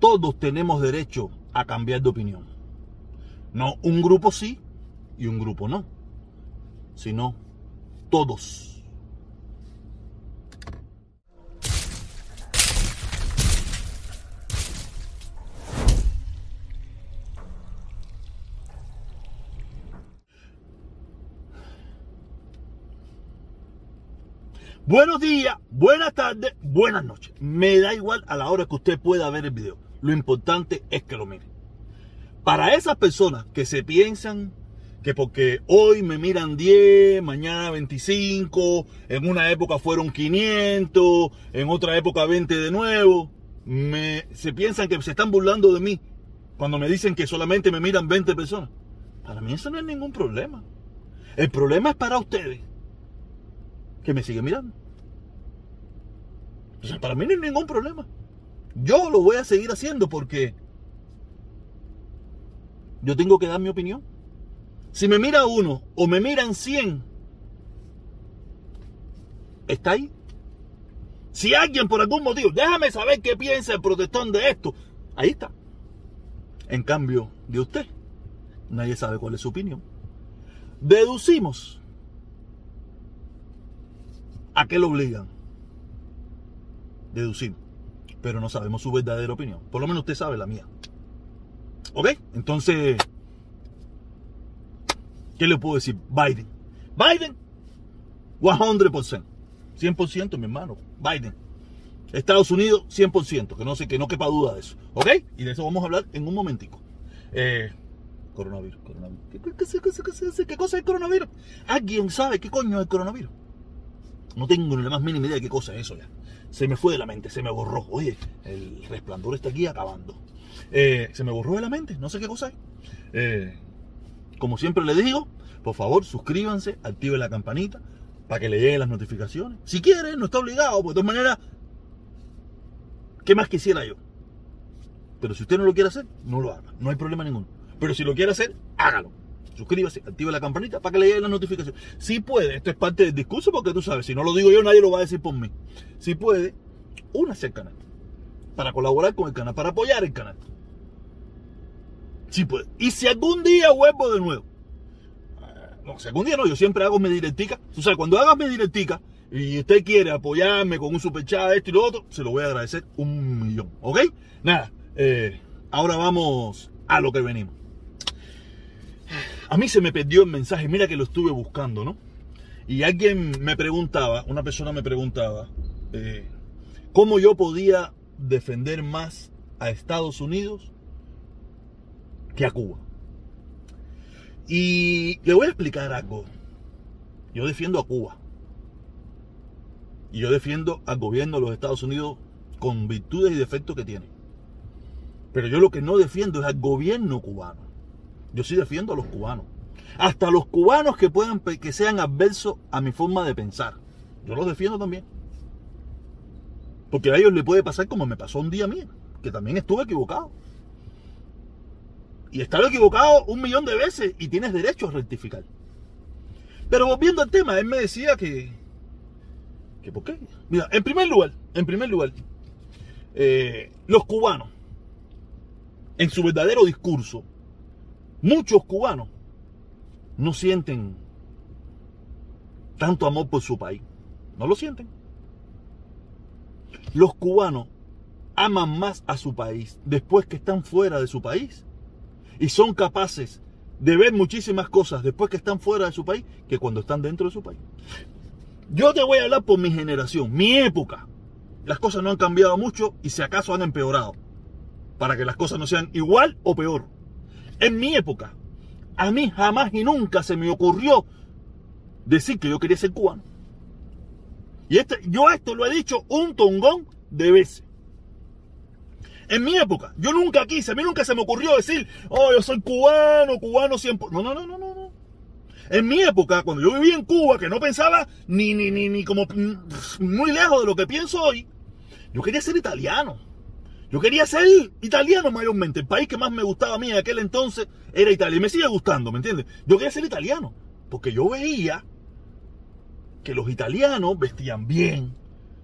todos tenemos derecho a cambiar de opinión. No un grupo sí y un grupo no, sino todos. Buenos días, buenas tardes, buenas noches. Me da igual a la hora que usted pueda ver el video. Lo importante es que lo mire. Para esas personas que se piensan que porque hoy me miran 10, mañana 25, en una época fueron 500, en otra época 20 de nuevo, se piensan que se están burlando de mí cuando me dicen que solamente me miran 20 personas. Para mí eso no es ningún problema. El problema es para ustedes que me sigue mirando. O sea, para mí no hay ningún problema. Yo lo voy a seguir haciendo porque yo tengo que dar mi opinión. Si me mira uno o me miran 100, está ahí. Si alguien por algún motivo, déjame saber qué piensa el protestón de esto, ahí está. En cambio de usted, nadie sabe cuál es su opinión. Deducimos ¿A qué lo obligan? Deducimos. Pero no sabemos su verdadera opinión. Por lo menos usted sabe la mía. ¿Ok? Entonces, ¿qué le puedo decir? Biden. Biden, 100%. 100%, mi hermano. Biden. Estados Unidos, 100%. Que no sé, que no quepa duda de eso. ¿Ok? Y de eso vamos a hablar en un momentico. Eh, coronavirus, coronavirus. ¿Qué, qué, qué, ¿Qué cosa es el coronavirus? ¿Alguien sabe qué coño es el coronavirus? No tengo ni la más mínima idea de qué cosa es eso ya. Se me fue de la mente, se me borró. Oye, el resplandor está aquí acabando. Eh, se me borró de la mente, no sé qué cosa es. Eh, como siempre les digo, por favor suscríbanse, activen la campanita para que le lleguen las notificaciones. Si quieren, no está obligado, porque de todas maneras, ¿qué más quisiera yo? Pero si usted no lo quiere hacer, no lo haga. No hay problema ninguno. Pero si lo quiere hacer, hágalo suscríbase, active la campanita para que le lleguen las notificaciones. Si puede, esto es parte del discurso porque tú sabes, si no lo digo yo, nadie lo va a decir por mí. Si puede, únase al canal para colaborar con el canal, para apoyar el canal. Si puede. Y si algún día vuelvo de nuevo, eh, no, si algún día no, yo siempre hago mi directica. Tú sabes, cuando hagas mi directica y usted quiere apoyarme con un super chat, esto y lo otro, se lo voy a agradecer un millón. ¿Ok? Nada, eh, ahora vamos a lo que venimos. A mí se me perdió el mensaje, mira que lo estuve buscando, ¿no? Y alguien me preguntaba, una persona me preguntaba, eh, ¿cómo yo podía defender más a Estados Unidos que a Cuba? Y le voy a explicar algo. Yo defiendo a Cuba. Y yo defiendo al gobierno de los Estados Unidos con virtudes y defectos que tiene. Pero yo lo que no defiendo es al gobierno cubano. Yo sí defiendo a los cubanos. Hasta los cubanos que puedan que sean adversos a mi forma de pensar. Yo los defiendo también. Porque a ellos les puede pasar como me pasó un día a mí, que también estuve equivocado. Y estar equivocado un millón de veces y tienes derecho a rectificar. Pero volviendo al tema, él me decía que. que ¿Por qué? Mira, en primer lugar, en primer lugar, eh, los cubanos, en su verdadero discurso, Muchos cubanos no sienten tanto amor por su país. No lo sienten. Los cubanos aman más a su país después que están fuera de su país. Y son capaces de ver muchísimas cosas después que están fuera de su país que cuando están dentro de su país. Yo te voy a hablar por mi generación, mi época. Las cosas no han cambiado mucho y si acaso han empeorado. Para que las cosas no sean igual o peor. En mi época, a mí jamás y nunca se me ocurrió decir que yo quería ser cubano. Y este, yo esto lo he dicho un tongón de veces. En mi época, yo nunca quise, a mí nunca se me ocurrió decir, oh, yo soy cubano, cubano siempre. No, no, no, no, no. En mi época, cuando yo vivía en Cuba, que no pensaba ni, ni, ni, ni como muy lejos de lo que pienso hoy, yo quería ser italiano. Yo quería ser italiano mayormente. El país que más me gustaba a mí en aquel entonces era Italia. Y me sigue gustando, ¿me entiendes? Yo quería ser italiano. Porque yo veía que los italianos vestían bien,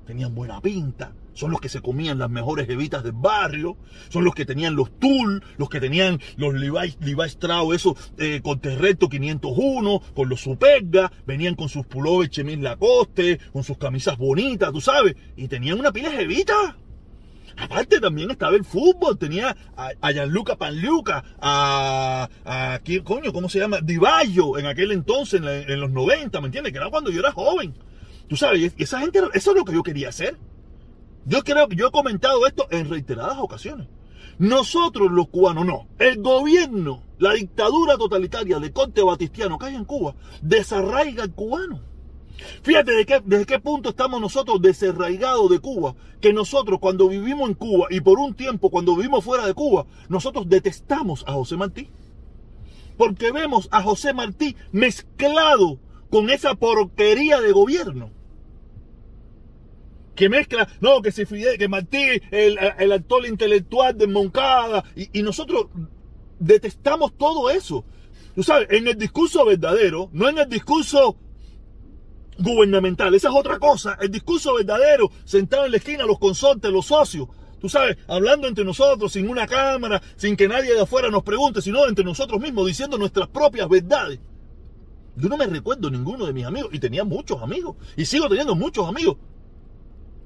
tenían buena pinta, son los que se comían las mejores evitas del barrio, son los que tenían los Tull, los que tenían los Levi, Levi Strauss, esos eh, con Terreto 501, con los Superga, venían con sus pullovers Chemin Lacoste, con sus camisas bonitas, tú sabes, y tenían una pila de evitas. Aparte también estaba el fútbol, tenía a, Gianluca Panluca, a, a ¿quién, coño, ¿cómo se llama? Divallo en aquel entonces, en, los 90, ¿me entiendes? Que era cuando yo era joven. Tú sabes, y esa gente, eso es lo que yo quería hacer. Yo creo que yo he comentado esto en reiteradas ocasiones. Nosotros los cubanos no. El gobierno, la dictadura totalitaria de Conte Batistiano que hay en Cuba, desarraiga al cubano. Fíjate qué, desde qué punto estamos nosotros desarraigados de Cuba, que nosotros cuando vivimos en Cuba y por un tiempo cuando vivimos fuera de Cuba, nosotros detestamos a José Martí. Porque vemos a José Martí mezclado con esa porquería de gobierno. Que mezcla, no, que se Fidel, que Martí, el, el actor intelectual de Moncada, y, y nosotros detestamos todo eso. Tú sabes, en el discurso verdadero, no en el discurso gubernamental. Esa es otra cosa. El discurso verdadero, sentado en la esquina, los consortes, los socios. Tú sabes, hablando entre nosotros, sin una cámara, sin que nadie de afuera nos pregunte, sino entre nosotros mismos, diciendo nuestras propias verdades. Yo no me recuerdo ninguno de mis amigos, y tenía muchos amigos, y sigo teniendo muchos amigos,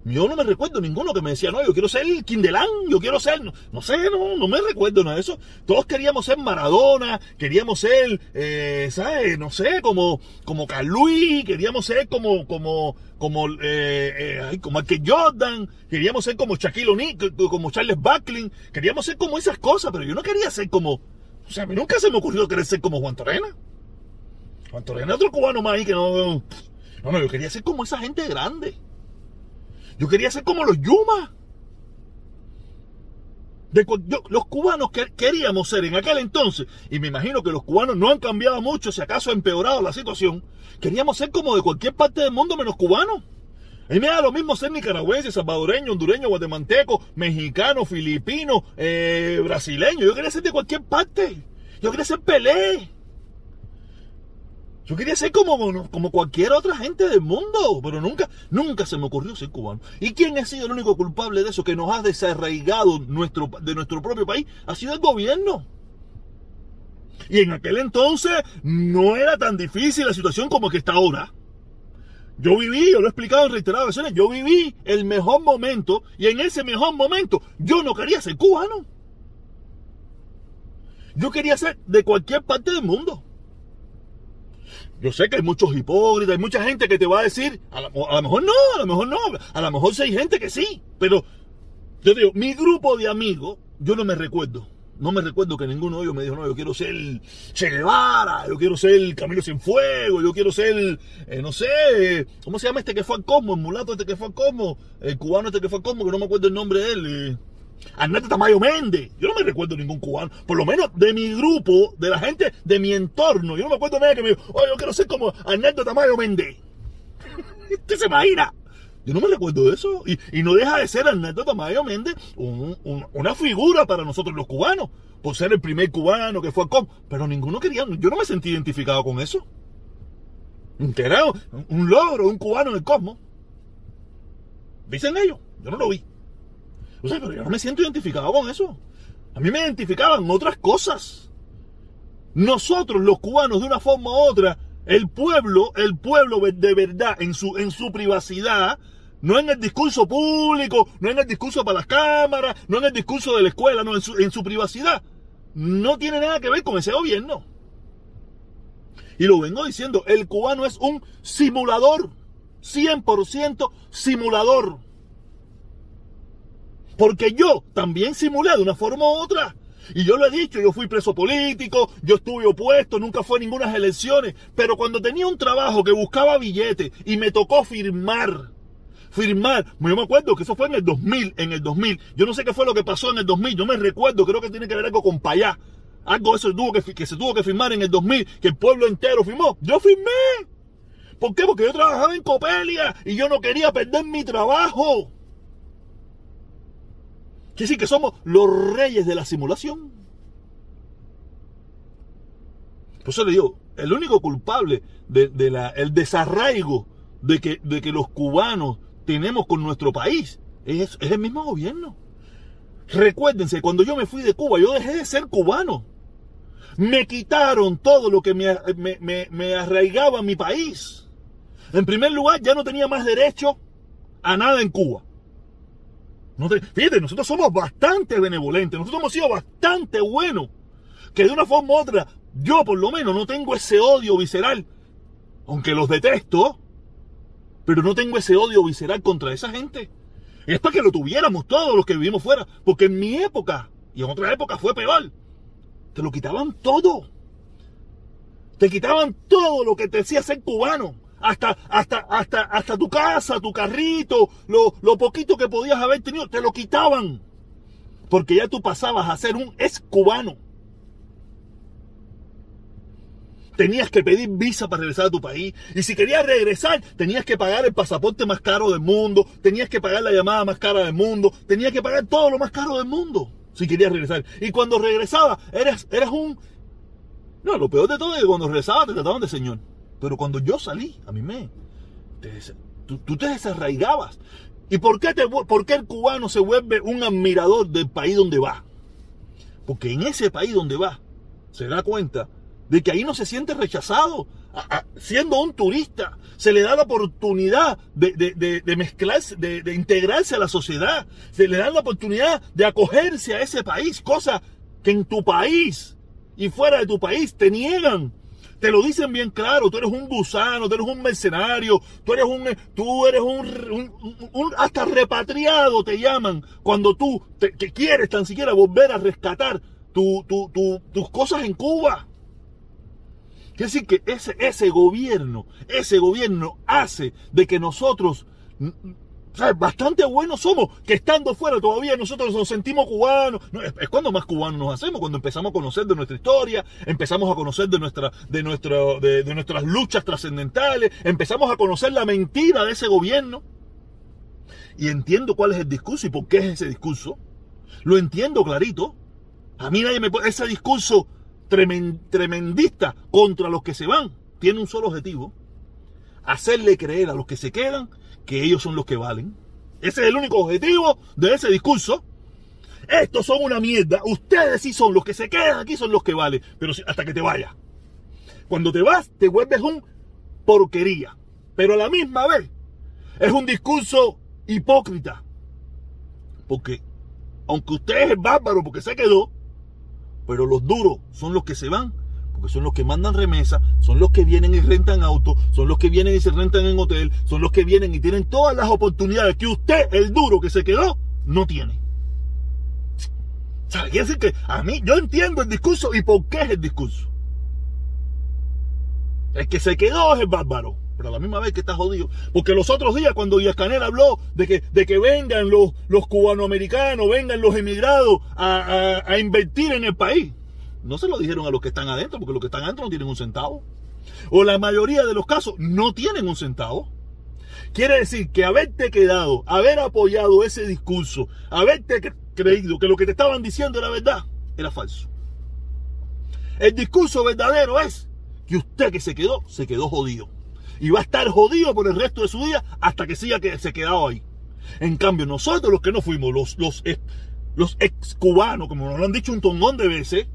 yo no me recuerdo ninguno que me decía, no, yo quiero ser Kindelán, yo quiero ser, no, sé, no, no me recuerdo nada de eso. Todos queríamos ser Maradona, queríamos ser, eh, ¿sabes? No sé, como, como queríamos ser como, como, como, eh, eh, como que Jordan, queríamos ser como Shaquille O'Neal, como Charles Buckley, queríamos ser como esas cosas, pero yo no quería ser como, o sea, a mí nunca se me ocurrió querer ser como Juan Torena. Juan Torena otro cubano más ahí que no, no, no, yo quería ser como esa gente grande. Yo quería ser como los Yuma. los cubanos que queríamos ser en aquel entonces, y me imagino que los cubanos no han cambiado mucho, si acaso ha empeorado la situación, queríamos ser como de cualquier parte del mundo menos cubanos. Mí me da lo mismo ser nicaragüense, salvadoreño, hondureño, guatemalteco, mexicano, filipino, eh, brasileño. Yo quería ser de cualquier parte. Yo quería ser Pelé. Yo quería ser como, como cualquier otra gente del mundo, pero nunca, nunca se me ocurrió ser cubano. ¿Y quién ha sido el único culpable de eso que nos ha desarraigado de nuestro propio país? Ha sido el gobierno. Y en aquel entonces no era tan difícil la situación como que está ahora. Yo viví, yo lo he explicado en reiteradas ocasiones, yo viví el mejor momento y en ese mejor momento yo no quería ser cubano. Yo quería ser de cualquier parte del mundo. Yo sé que hay muchos hipócritas, hay mucha gente que te va a decir, a, lo mejor no, a lo mejor no, a lo mejor sí hay gente que sí, pero yo digo, mi grupo de amigos, yo no me recuerdo, no me recuerdo que ninguno de ellos me dijo, no, yo quiero ser Che Guevara, yo quiero ser Camilo Fuego, yo quiero ser, eh, no sé, ¿cómo se llama este que fue al Cosmo? El mulato este que fue al Cosmo, el cubano este que fue al Cosmo, que no me acuerdo el nombre de él. Eh. Arnaldo Tamayo Méndez. Yo no me recuerdo ningún cubano. Por lo menos de mi grupo, de la gente de mi entorno. Yo no me acuerdo de nadie que me dijo, oye, yo quiero ser como Arnaldo Tamayo Méndez. ¿Usted se imagina? Yo no me recuerdo de eso. Y, no deja de ser Arnaldo Tamayo Méndez una figura para nosotros los cubanos. Por ser el primer cubano que fue a COP. Pero ninguno quería. Yo no me sentí identificado con eso. Era un logro, un cubano en el cosmos. Dicen ellos. Yo no lo vi. O sea, pero yo no me siento identificado con eso. A mí me identificaban otras cosas. Nosotros, los cubanos, de una forma u otra, el pueblo, el pueblo de verdad, en su, en su privacidad, no en el discurso público, no en el discurso para las cámaras, no en el discurso de la escuela, no, en su, en su privacidad, no tiene nada que ver con ese gobierno. Y lo vengo diciendo, el cubano es un simulador, 100% simulador. Porque yo también simulé de una forma u otra. Y yo lo he dicho, yo fui preso político, yo estuve opuesto, nunca fue ninguna elecciones. Pero cuando tenía un trabajo que buscaba billetes y me tocó firmar, firmar, yo me acuerdo que eso fue en el 2000, en el 2000. Yo no sé qué fue lo que pasó en el 2000, yo me recuerdo, creo que tiene que ver algo con Payá. Algo eso tuvo que, que se tuvo que firmar en el 2000, que el pueblo entero firmó. Yo firmé. ¿Por qué? Porque yo trabajaba en Copelia y yo no quería perder mi trabajo. Quiere decir que somos los reyes de la simulación. Por eso le digo, el único culpable del desarraigo de que, de que los cubanos tenemos con nuestro país Es, es el mismo gobierno. Recuérdense, cuando yo me fui de Cuba, yo dejé de ser cubano. Me quitaron todo lo que me, me, me, arraigaba en mi país. En primer lugar, ya no tenía más derecho a nada en Cuba. Fíjate, nosotros somos bastante benevolentes, nosotros hemos sido bastante buenos. Que de una forma u otra, yo por lo menos no tengo ese odio visceral. Aunque los detesto, pero no tengo ese odio visceral contra esa gente. Es para que lo tuviéramos todos los que vivimos fuera. Porque en mi época, y en otra época fue peor, te lo quitaban todo. Te quitaban todo lo que te decía ser cubano. Hasta, hasta, hasta, hasta tu casa, tu carrito, lo, lo poquito que podías haber tenido, te lo quitaban. Porque ya tú pasabas a ser un ex cubano. tenías que pedir visa para regresar a tu país. Y si querías regresar, tenías que pagar el pasaporte más caro del mundo, tenías que pagar la llamada más cara del mundo, tenías que pagar todo lo más caro del mundo si querías regresar. Y cuando regresaba, eras, eras un... No, lo peor de todo es que cuando regresaba te trataban de señor. Pero cuando yo salí, a mí me... tú, te desarraigabas. ¿Y por qué, te, por qué el cubano se vuelve un admirador del país donde va? Porque en ese país donde va, se da cuenta de que ahí no se siente rechazado. siendo un turista, se le da la oportunidad de, mezclarse, de, integrarse a la sociedad. Se le da la oportunidad de acogerse a ese país, cosa que en tu país y fuera de tu país te niegan. Te lo dicen bien claro, tú eres un gusano, tú eres un mercenario, tú eres un, tú eres un, hasta repatriado te llaman cuando tú te, que quieres tan siquiera volver a rescatar tus cosas en Cuba. Quiere decir que ese, ese gobierno, ese gobierno hace de que nosotros bastante buenos somos, que estando fuera todavía nosotros nos sentimos cubanos. es, cuando más cubanos nos hacemos, cuando empezamos a conocer de nuestra historia, empezamos a conocer de, nuestra, de, nuestro, de nuestras luchas trascendentales, empezamos a conocer la mentira de ese gobierno. Y entiendo cuál es el discurso y por qué es ese discurso. Lo entiendo clarito. A mí nadie me puede... Ese discurso tremendista contra los que se van, tiene un solo objetivo, hacerle creer a los que se quedan que ellos son los que valen. Ese es el único objetivo de ese discurso. Estos son una mierda. Ustedes sí son los que se quedan aquí, son los que valen. Pero hasta que te vayas. Cuando te vas, te vuelves un porquería. Pero a la misma vez, es un discurso hipócrita. Porque, aunque usted es el bárbaro porque se quedó, pero los duros son los que se van, porque son los que mandan remesa, son los que vienen y rentan auto, son los que vienen y se rentan en hotel, son los que vienen y tienen todas las oportunidades que usted, el duro que se quedó, no tiene. ¿Sabe? Quiere decir que a mí, yo entiendo el discurso y por qué es el discurso. El que se quedó es el bárbaro pero a la misma vez que está jodido. Porque los otros días, cuando Díaz Canel habló de que, de que vengan los, los cubanoamericanos, vengan los emigrados a, a, invertir en el país, no se lo dijeron a los que están adentro, porque los que están adentro no tienen un centavo. O la mayoría de los casos no tienen un centavo. Quiere decir que haberte quedado, haber apoyado ese discurso, haberte creído que lo que te estaban diciendo era verdad, era falso. El discurso verdadero es que usted que se quedó, se quedó jodido y va a estar jodido por el resto de su vida hasta que siga que se quedado ahí. En cambio, nosotros los que no fuimos, los, los, los ex cubanos, como nos lo han dicho un tongón de veces,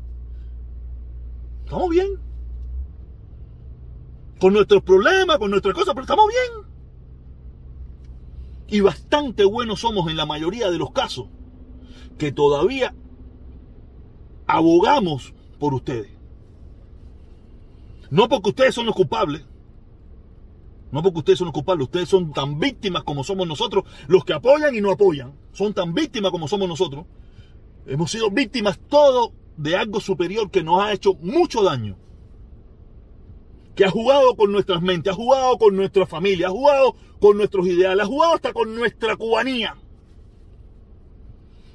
estamos bien. Con nuestros problemas, con nuestras cosas, pero estamos bien. Y bastante buenos somos en la mayoría de los casos que todavía abogamos por ustedes. No porque ustedes son los culpables, no porque ustedes son los culpables, ustedes son tan víctimas como somos nosotros, los que apoyan y no apoyan, son tan víctimas como somos nosotros. Hemos sido víctimas todo de algo superior que nos ha hecho mucho daño. Que ha jugado con nuestras mentes, ha jugado con nuestra familia, ha jugado con nuestros ideales, ha jugado hasta con nuestra cubanía.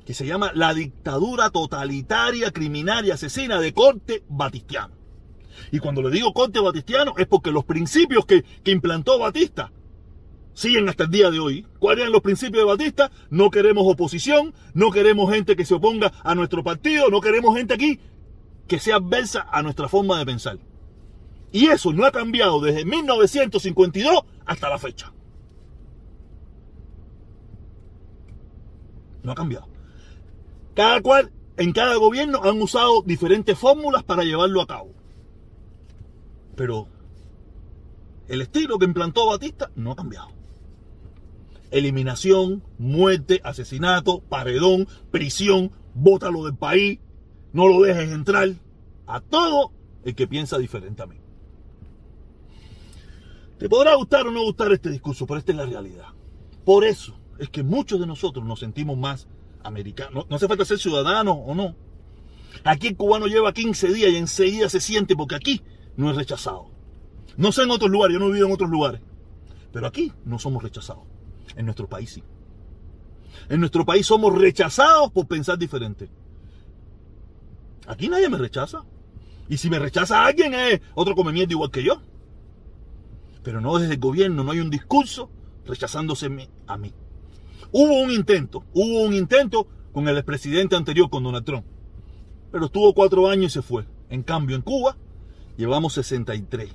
Que se llama la dictadura totalitaria, criminal y asesina de corte batistiano. Y cuando le digo corte batistiano es porque los principios que, implantó Batista siguen hasta el día de hoy. ¿Cuáles eran los principios de Batista? No queremos oposición, no queremos gente que se oponga a nuestro partido, no queremos gente aquí que sea adversa a nuestra forma de pensar. Y eso no ha cambiado desde 1952 hasta la fecha. No ha cambiado. Cada cual, en cada gobierno han usado diferentes fórmulas para llevarlo a cabo. Pero el estilo que implantó Batista no ha cambiado. Eliminación, muerte, asesinato, paredón, prisión, bótalo del país, no lo dejes entrar. A todo el que piensa diferente a mí. Te podrá gustar o no gustar este discurso, pero esta es la realidad. Por eso es que muchos de nosotros nos sentimos más americanos. No, hace falta ser ciudadano o no. Aquí el cubano lleva 15 días y enseguida se siente porque aquí no es rechazado. No sé en otros lugares, yo no he vivido en otros lugares. Pero aquí no somos rechazados. En nuestro país sí. En nuestro país somos rechazados por pensar diferente. Aquí nadie me rechaza. Y si me rechaza alguien es otro come igual que yo. Pero no desde el gobierno, no hay un discurso rechazándose a mí. Hubo un intento, hubo un intento con el expresidente anterior, con Donald Trump. Pero estuvo cuatro años y se fue. En cambio, en Cuba llevamos 63.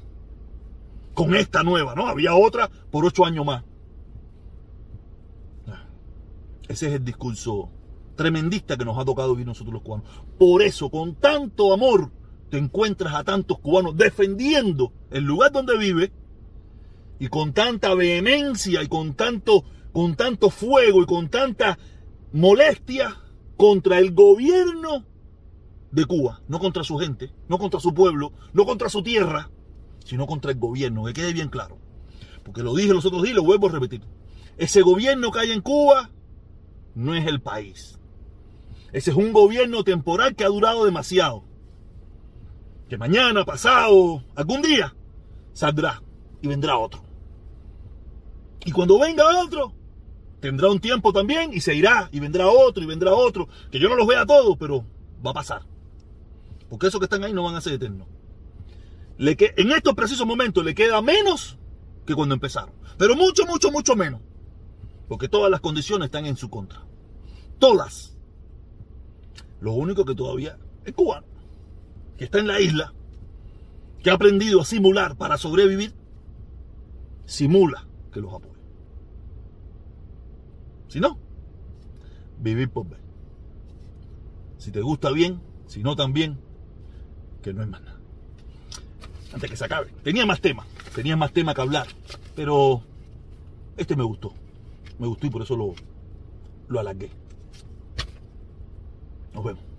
Con esta nueva, ¿no? Había otra por ocho años más. Ese es el discurso tremendista que nos ha tocado vivir nosotros los cubanos. Por eso, con tanto amor, te encuentras a tantos cubanos defendiendo el lugar donde vive y con tanta vehemencia y con tanto, con tanto fuego y con tanta molestia contra el gobierno de Cuba, no contra su gente, no contra su pueblo, no contra su tierra, sino contra el gobierno, que quede bien claro. Porque lo dije los otros días y lo vuelvo a repetir. Ese gobierno que hay en Cuba no es el país. Ese es un gobierno temporal que ha durado demasiado. Que mañana, pasado, algún día, saldrá y vendrá otro. Y cuando venga otro, tendrá un tiempo también y se irá y vendrá otro y vendrá otro. Que yo no los vea todos, pero va a pasar. Porque esos que están ahí no van a ser eternos. En estos precisos momentos le queda menos que cuando empezaron. Pero mucho, mucho, mucho menos. Porque todas las condiciones están en su contra. Todas. Lo único que todavía es cubano. Que está en la isla. Que ha aprendido a simular para sobrevivir. Simula que los apoya. Si no, vivir por ver. Si te gusta bien, si no también, que no es más nada. Antes que se acabe. Tenía más temas, tenía más tema que hablar, pero este me gustó. Me gustó y por eso lo, lo alargué. Nos vemos.